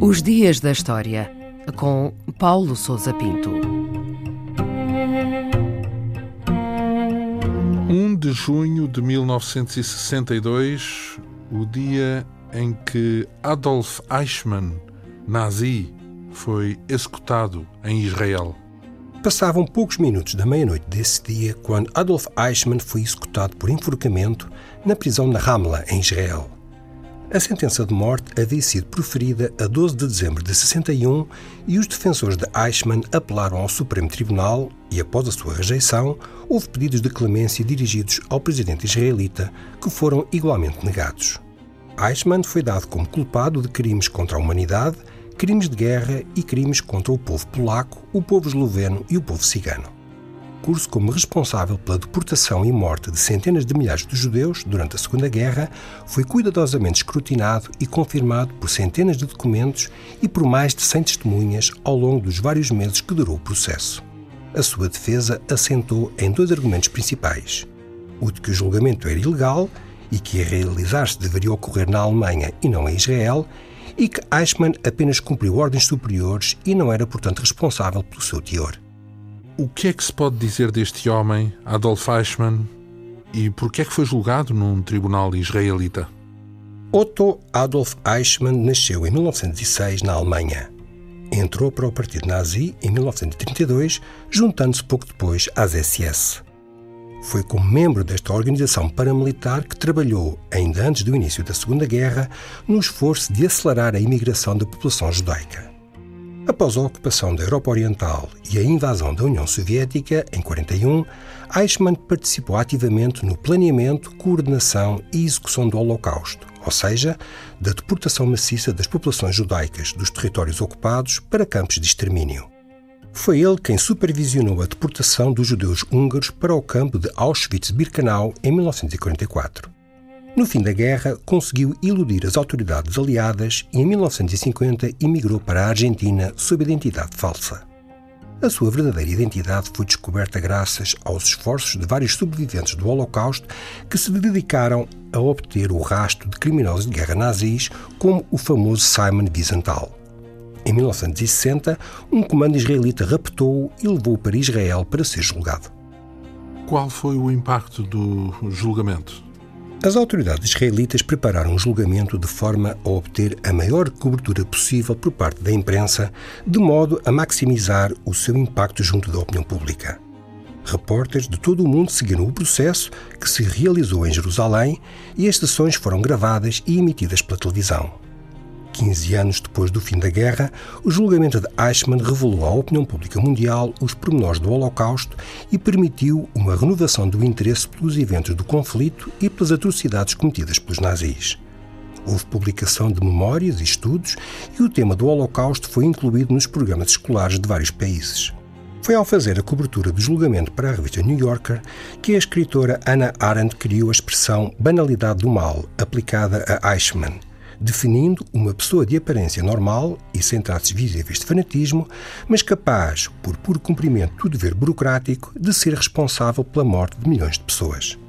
Os Dias da História, com Paulo Souza Pinto. 1 de junho de 1962, o dia em que Adolf Eichmann, nazi, foi executado em Israel. Passavam poucos minutos da meia-noite desse dia quando Adolf Eichmann foi executado por enforcamento na prisão de Ramla, em Israel. A sentença de morte havia sido proferida a 12 de dezembro de 61 e os defensores de Eichmann apelaram ao Supremo Tribunal e, após a sua rejeição, houve pedidos de clemência dirigidos ao presidente israelita que foram igualmente negados. Eichmann foi dado como culpado de crimes contra a humanidade crimes de guerra e crimes contra o povo polaco, o povo esloveno e o povo cigano. Curso como responsável pela deportação e morte de centenas de milhares de judeus durante a Segunda Guerra, foi cuidadosamente escrutinado e confirmado por centenas de documentos e por mais de 100 testemunhas ao longo dos vários meses que durou o processo. A sua defesa assentou em dois argumentos principais: o de que o julgamento era ilegal e que a realizar-se deveria ocorrer na Alemanha e não em Israel, e que Eichmann apenas cumpriu ordens superiores e não era, portanto, responsável pelo seu teor. O que é que se pode dizer deste homem, Adolf Eichmann, e por que é que foi julgado num tribunal israelita? Otto Adolf Eichmann nasceu em 1906 na Alemanha. Entrou para o Partido Nazi em 1932, juntando-se pouco depois às SS. Foi como membro desta organização paramilitar que trabalhou, ainda antes do início da Segunda Guerra, no esforço de acelerar a imigração da população judaica. Após a ocupação da Europa Oriental e a invasão da União Soviética, em 1941, Eichmann participou ativamente no planeamento, coordenação e execução do Holocausto, ou seja, da deportação maciça das populações judaicas dos territórios ocupados para campos de extermínio. Foi ele quem supervisionou a deportação dos judeus húngaros para o campo de Auschwitz-Birkenau em 1944. No fim da guerra, conseguiu iludir as autoridades aliadas e em 1950 emigrou para a Argentina sob identidade falsa. A sua verdadeira identidade foi descoberta graças aos esforços de vários sobreviventes do Holocausto que se dedicaram a obter o rastro de criminosos de guerra nazis, como o famoso Simon Wiesenthal. Em 1960, um comando israelita raptou-o e levou-o para Israel para ser julgado. Qual foi o impacto do julgamento? As autoridades israelitas prepararam o julgamento de forma a obter a maior cobertura possível por parte da imprensa, de modo a maximizar o seu impacto junto da opinião pública. Repórteres de todo o mundo seguiram o processo, que se realizou em Jerusalém, e as sessões foram gravadas e emitidas pela televisão. 15 anos depois do fim da guerra, o julgamento de Eichmann revelou à opinião pública mundial os pormenores do Holocausto e permitiu uma renovação do interesse pelos eventos do conflito e pelas atrocidades cometidas pelos nazis. Houve publicação de memórias e estudos e o tema do Holocausto foi incluído nos programas escolares de vários países. Foi ao fazer a cobertura do julgamento para a revista New Yorker que a escritora Hannah Arendt criou a expressão banalidade do mal aplicada a Eichmann definindo uma pessoa de aparência normal e sem traços visíveis de fanatismo, mas capaz, por puro cumprimento do dever burocrático, de ser responsável pela morte de milhões de pessoas.